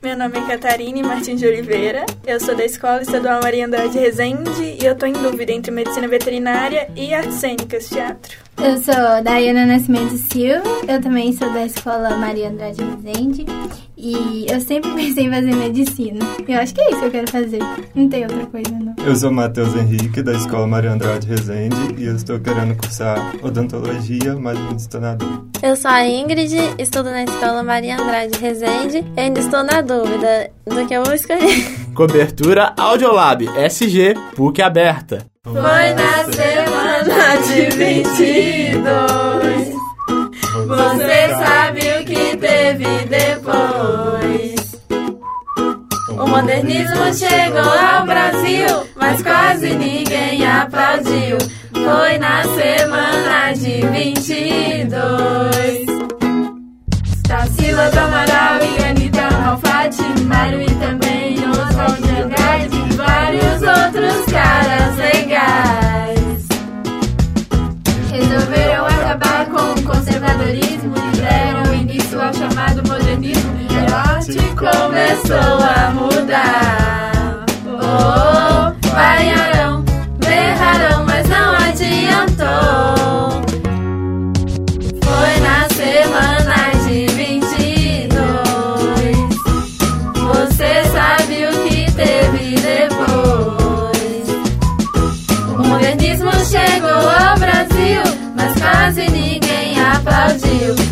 Meu nome é Catarine Martins de Oliveira, eu sou da Escola Estadual Maria Andrade Rezende e eu tô em dúvida entre medicina veterinária e artes cênicas, teatro. Eu sou Dayana Nascimento Silva, eu também sou da Escola Maria Andrade Rezende e eu sempre pensei em fazer medicina. Eu acho que é isso que eu quero fazer, não tem outra coisa não. Eu sou Matheus Henrique, da Escola Maria Andrade Rezende e eu estou querendo cursar odontologia, mas não estou na dúvida. Eu sou a Ingrid, estudo na Escola Maria Andrade Rezende e ainda estou na dúvida do que eu vou escolher. Cobertura Audiolab SG PUC aberta. Foi na semana de 22. Você sabe o que teve depois. O modernismo chegou ao Brasil, mas quase ninguém aplaudiu. Foi na semana de 22. Tarsila do Amaral e Anitta Malfatti, Mário e também Oswald de Andrade vários começou a mudar. Oh, vaiarão, berrarão, mas não adiantou. Foi na semana de 22. Você sabe o que teve depois. O modernismo chegou ao Brasil, mas quase ninguém aplaudiu.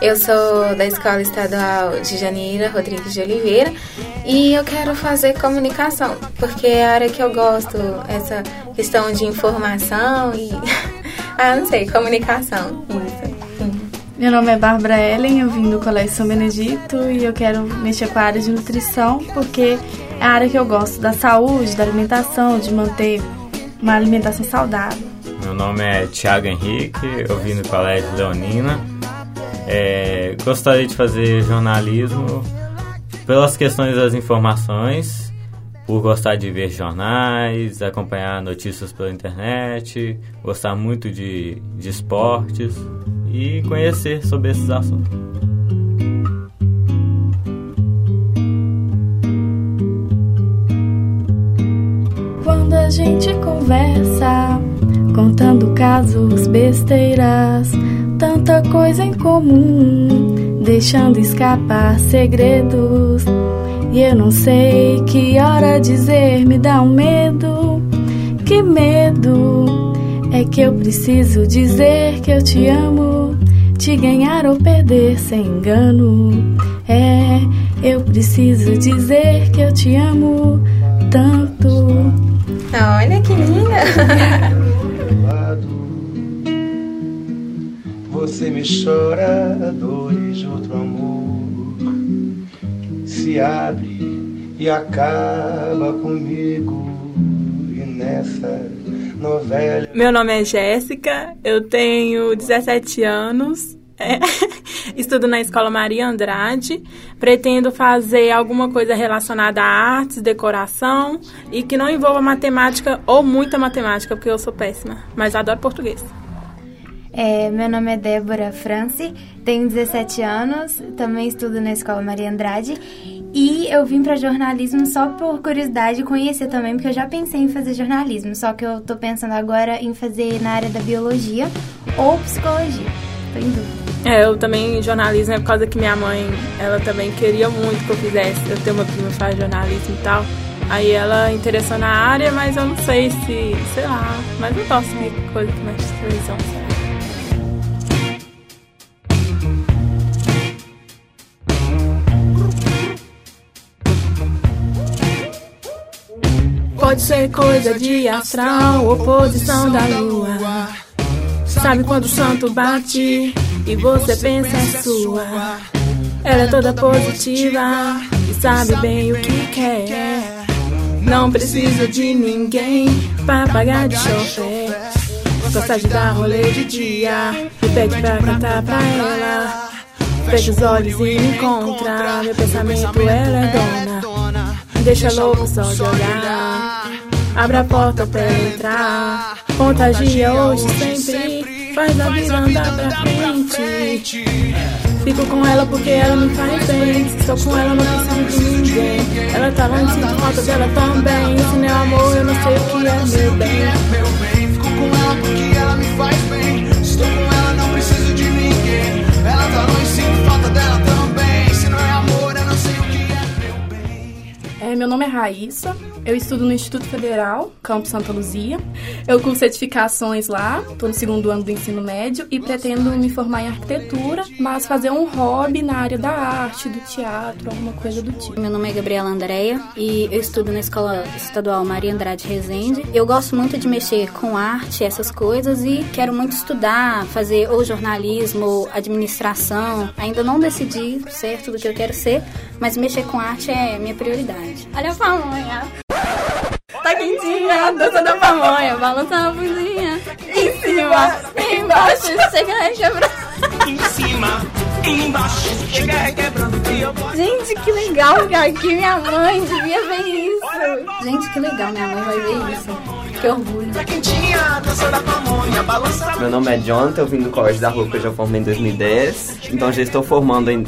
Eu sou da Escola Estadual de Janeira Rodrigues de Oliveira e eu quero fazer comunicação, porque é a área que eu gosto, essa questão de informação e. ah, não sei, comunicação. Isso. Meu nome é Bárbara Ellen, eu vim do Colégio São Benedito e eu quero mexer com a área de nutrição, porque é a área que eu gosto da saúde, da alimentação, de manter uma alimentação saudável. Meu nome é Thiago Henrique, eu vim do Colégio Leonina. É, gostaria de fazer jornalismo pelas questões das informações, por gostar de ver jornais, acompanhar notícias pela internet, gostar muito de, de esportes e conhecer sobre esses assuntos. Quando a gente conversa, contando casos, besteiras, tanta coisa em comum, deixando escapar segredos. E eu não sei que hora dizer, me dá um medo, que medo. É que eu preciso dizer que eu te amo, te ganhar ou perder sem engano. É, eu preciso dizer que eu te amo tanto. Olha que linda! Você me chora dores de outro amor, se abre e acaba comigo e nessa novela. Meu nome é Jéssica, eu tenho 17 anos. É. Estudo na Escola Maria Andrade. Pretendo fazer alguma coisa relacionada a artes, decoração e que não envolva matemática ou muita matemática, porque eu sou péssima, mas adoro português. É, meu nome é Débora France, tenho 17 anos, também estudo na Escola Maria Andrade e eu vim para jornalismo só por curiosidade conhecer também, porque eu já pensei em fazer jornalismo, só que eu tô pensando agora em fazer na área da biologia ou psicologia. Tô em dúvida. É, eu também jornalismo é por causa que minha mãe, ela também queria muito que eu fizesse. Eu tenho uma prima que faz jornalismo e tal. Aí ela interessou na área, mas eu não sei se, sei lá, mas eu gosto de coisa que mexe televisão, sabe? Pode ser coisa de astral, oposição da lua. Sabe quando o santo bate e você pensa é sua? Ela é toda positiva e sabe bem o que quer. Não precisa de ninguém para pagar de chofer. Gosta de dar rolê de dia Me pede pra cantar pra ela Fecha os olhos e me encontra Meu pensamento ela é dona deixa louco só de olhar Abre a porta pra entrar. Contagia hoje sempre. Faz a vida andar pra frente. Fico com ela porque ela me faz bem. Estou com ela não preciso de ninguém. Ela tá longe, sinto falta dela também. Se não é amor eu não sei o que é meu bem. Fico com ela porque ela me faz meu nome é Raíssa, eu estudo no Instituto Federal, Campo Santa Luzia. Eu curso certificações lá, estou no segundo ano do ensino médio e pretendo me formar em arquitetura, mas fazer um hobby na área da arte, do teatro, alguma coisa do tipo. Meu nome é Gabriela Andréia e eu estudo na Escola Estadual Maria Andrade Rezende. Eu gosto muito de mexer com arte, essas coisas, e quero muito estudar, fazer ou jornalismo, ou administração. Ainda não decidi certo do que eu quero ser, mas mexer com arte é minha prioridade. Olha a pamonha! Tá quentinha, dança da pamonha, balançando a bundinha. Em cima, embaixo, chega quebrando. Em cima, embaixo, chega requebrando que posso Gente, que legal que aqui minha mãe devia ver isso. Gente, que legal, minha mãe vai ver isso. Que orgulho. Tá quentinha, dança da pamonha, balança Meu nome é Jonathan, eu vim do Colégio da Rua que eu já formei em 2010. Então já estou formando em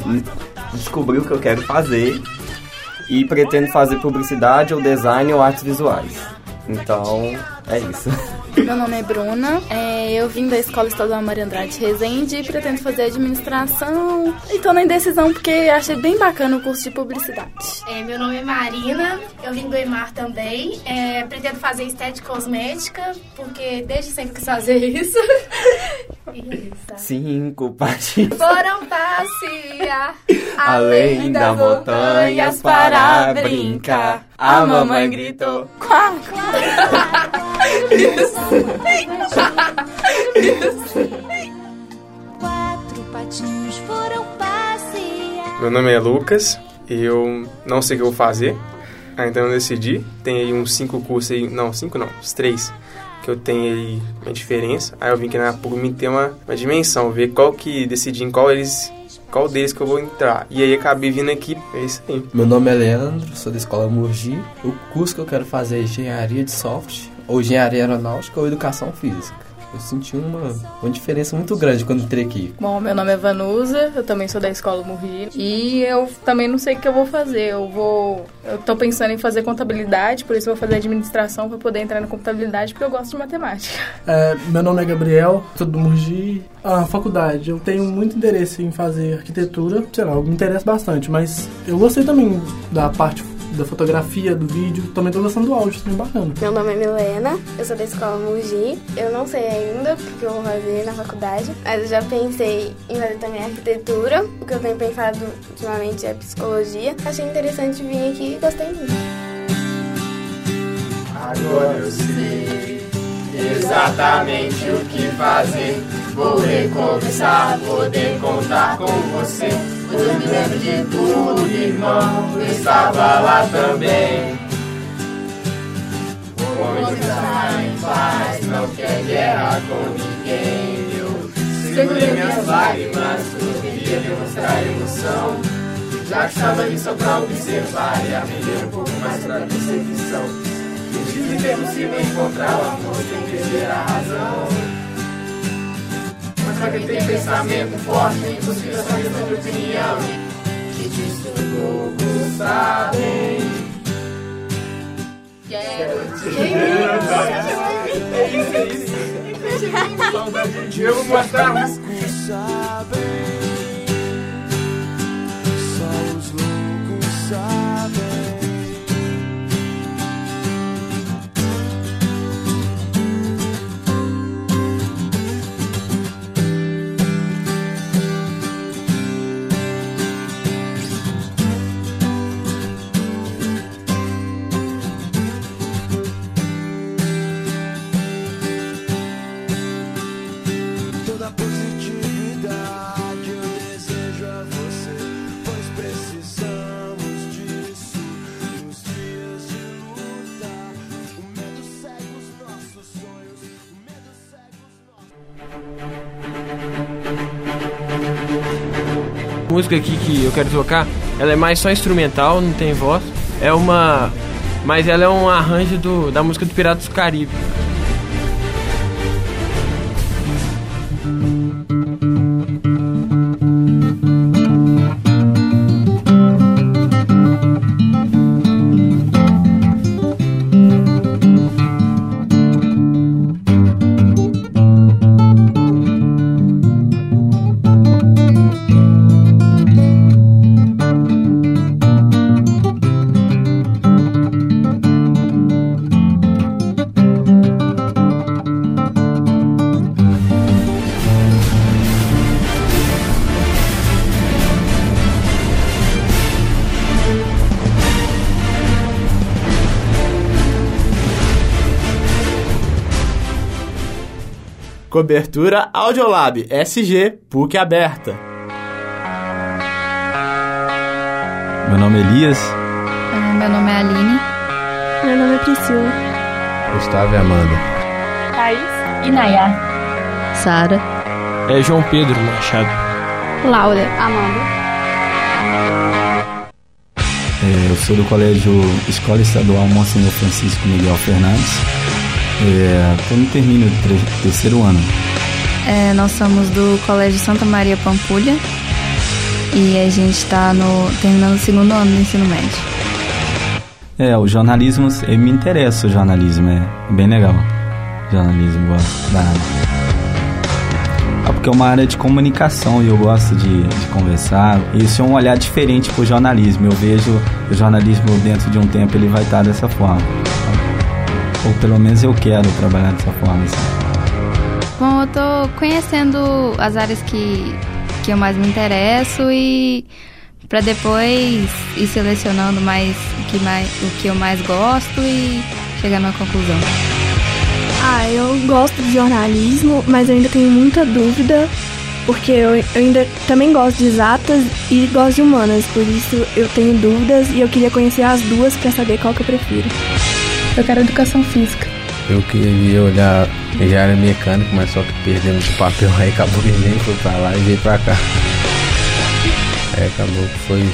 descobrir o que eu quero fazer e pretendo fazer publicidade ou design ou artes visuais. Então, é isso. Meu nome é Bruna, é, eu vim da Escola Estadual Maria Andrade Resende e pretendo fazer administração. E tô na indecisão porque achei bem bacana o curso de publicidade. É, meu nome é Marina, eu vim do EMAR também. É, pretendo fazer estética cosmética, porque desde sempre quis fazer isso. isso. Cinco patins. Foram passear Além das montanhas para brincar. A mamãe gritou. Quá, quá. Quatro patinhos foram passear. Meu nome é Lucas e eu não sei o que eu vou fazer. Ainda não decidi. Tem aí uns cinco cursos aí. Não, cinco não, uns três. Que eu tenho aí uma diferença. Aí eu vim aqui na PUC ter uma, uma dimensão, ver qual que decidir em qual eles. Qual deles que eu vou entrar. E aí acabei vindo aqui, é isso aí. Meu nome é Leandro, sou da escola Murgi. O curso que eu quero fazer é engenharia de software, ou engenharia aeronáutica ou educação física. Eu senti uma, uma diferença muito grande quando entrei aqui. Bom, meu nome é Vanusa, eu também sou da escola Murri. E eu também não sei o que eu vou fazer. Eu vou. Eu tô pensando em fazer contabilidade, por isso eu vou fazer administração para poder entrar na contabilidade, porque eu gosto de matemática. É, meu nome é Gabriel, sou do Murgi. A faculdade, eu tenho muito interesse em fazer arquitetura, sei lá, me interessa bastante, mas eu gostei também da parte da fotografia, do vídeo, também tô gostando do áudio, também bacana. Meu nome é Milena, eu sou da escola Mugi. Eu não sei ainda o que eu vou fazer na faculdade, mas eu já pensei em fazer também arquitetura. O que eu tenho pensado ultimamente é psicologia. Achei interessante vir aqui e gostei muito. Agora eu sei exatamente o que fazer. Vou recomeçar, poder contar com você. Eu me lembro de tudo, irmão. Eu estava lá também. Vou estar em paz, não quer guerra com ninguém. Eu segurei minhas lágrimas, eu queria demonstrar emoção. Já que estava ali só pra observar e aprender um pouco mais pra percepção. Dizem que é possível encontrar o amor sem perder a razão. Mas pra quem tem pensamento forte, é impossível essa questão de opinião. Que disso poucos sabem. Eu vou mostrar um Só música aqui que eu quero tocar, ela é mais só instrumental, não tem voz. É uma. Mas ela é um arranjo do, da música do Piratas do Caribe. Cobertura Audiolab SG PUC Aberta. Meu nome é Elias. Ah, Meu nome é Aline. Meu nome é Priscila. Gustavo e Amanda. Thaís. E Nayá. Sara. É João Pedro Machado. Laura. Amanda. É, eu sou do colégio Escola Estadual Monsenhor Francisco Miguel Fernandes. No termino do tre- terceiro ano. É, nós somos do Colégio Santa Maria Pampulha. E a gente está no, terminando o segundo ano do ensino médio. É, o jornalismo, eu me interessa o jornalismo, é bem legal. Jornalismo, gosto da área. Ah, porque é uma área de comunicação e eu gosto de, de conversar. Isso é um olhar diferente pro jornalismo. Eu vejo o jornalismo dentro de um tempo ele vai estar dessa forma. Ou pelo menos eu quero trabalhar dessa forma. Assim. Bom, eu tô conhecendo as áreas que, que eu mais me interesso e para depois ir selecionando mais o, que mais o que eu mais gosto e chegar numa conclusão. Ah, eu gosto de jornalismo, mas eu ainda tenho muita dúvida, porque eu, eu ainda também gosto de exatas e gosto de humanas, por isso eu tenho dúvidas e eu queria conhecer as duas para saber qual que eu prefiro. Eu quero educação física. Eu queria olhar engenharia mecânica, mas só que perdemos o papel aí, acabou que nem foi pra lá e veio pra cá. É, acabou que foi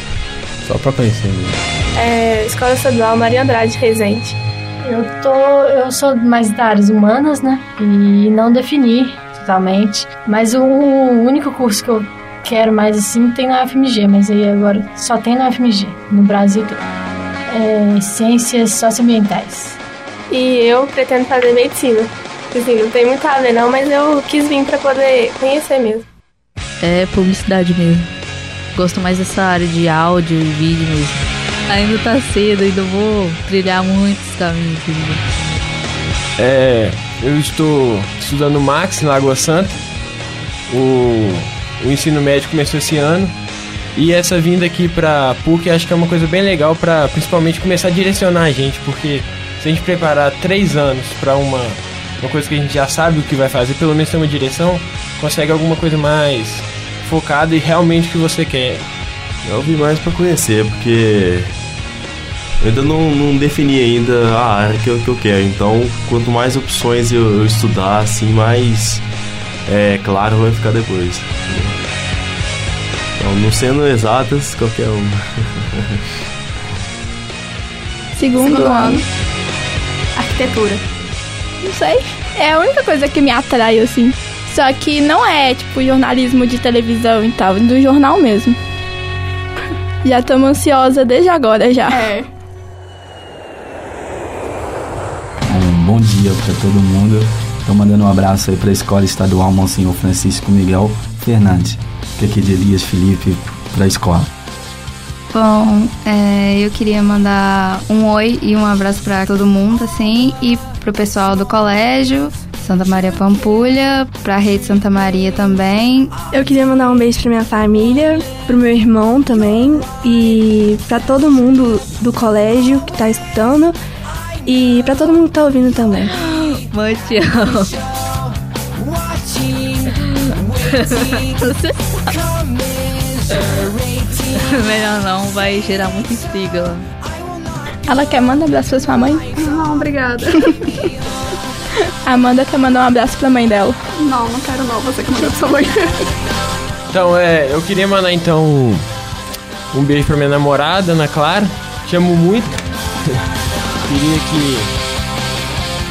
só pra conhecer mesmo. É, Escola Estadual Maria Andrade Resende. Eu tô, eu sou mais da áreas humanas, né? E não defini totalmente. Mas o único curso que eu quero mais assim tem na UFMG, mas aí agora só tem na UFMG, no Brasil todo. É, ciências socioambientais. E eu pretendo fazer medicina. Assim, não tem muito a ver não, mas eu quis vir para poder conhecer mesmo. É publicidade mesmo. Gosto mais dessa área de áudio e vídeo mesmo. Ainda tá cedo, ainda vou trilhar muitos caminhos ainda. É, eu estou estudando Max em Lagoa Santa. O, o ensino médio começou esse ano. E essa vinda aqui pra PUC acho que é uma coisa bem legal para principalmente começar a direcionar a gente, porque se a gente preparar três anos para uma, uma coisa que a gente já sabe o que vai fazer, pelo menos ter uma direção, consegue alguma coisa mais focada e realmente o que você quer. Eu vim mais pra conhecer, porque eu ainda não, não defini ainda a área que eu, que eu quero. Então, quanto mais opções eu, eu estudar, assim, mais é, claro vai ficar depois. Então, não sendo exatas, qualquer uma. Segundo, Segundo ano. Arquitetura. Não sei. É a única coisa que me atrai, assim. Só que não é, tipo, jornalismo de televisão e tal, do jornal mesmo. Já estamos ansiosa desde agora, já. É. Um bom dia para todo mundo. Estou mandando um abraço aí para a Escola Estadual Monsenhor Francisco Miguel Fernandes, que é aqui de Elias Felipe, para a escola. Bom, é, eu queria mandar um oi e um abraço pra todo mundo, assim, e pro pessoal do colégio, Santa Maria Pampulha, pra Rede Santa Maria também. Eu queria mandar um beijo pra minha família, pro meu irmão também e pra todo mundo do colégio que tá escutando e pra todo mundo que tá ouvindo também. Mãe, te amo. Melhor não, vai gerar muita intriga lá. Ela quer mandar abraço pra sua mãe? Não, obrigada. A Amanda quer mandar um abraço pra mãe dela. Não, não quero não. Você que mandou pra sua mãe. Então, é, eu queria mandar então um, um beijo pra minha namorada, Ana Clara. Te amo muito. queria que.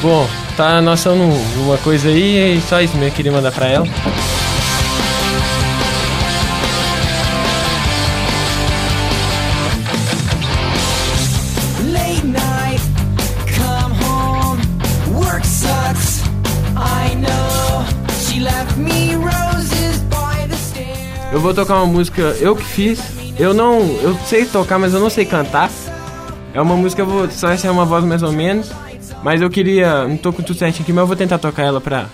Bom, tá nós estamos numa coisa aí, e só isso mesmo, eu queria mandar pra ela. Eu vou tocar uma música eu que fiz. Eu não. Eu sei tocar, mas eu não sei cantar. É uma música, eu vou só essa é uma voz mais ou menos. Mas eu queria. Não tô com tudo certinho aqui, mas eu vou tentar tocar ela pra.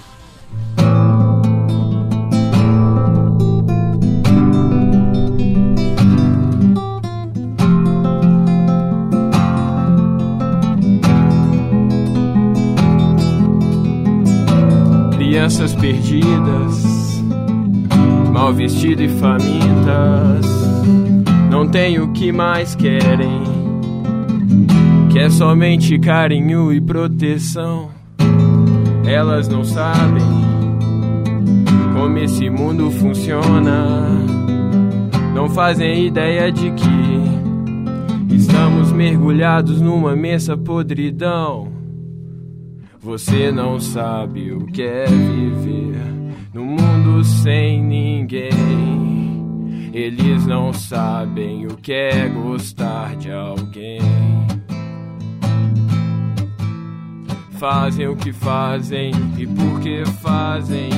Crianças perdidas, mal vestidas e famintas, não tem o que mais querem, que é somente carinho e proteção. Elas não sabem como esse mundo funciona, não fazem ideia de que estamos mergulhados numa imensa podridão. Você não sabe o que é viver no mundo sem ninguém. Eles não sabem o que é gostar de alguém. Fazem o que fazem e por que fazem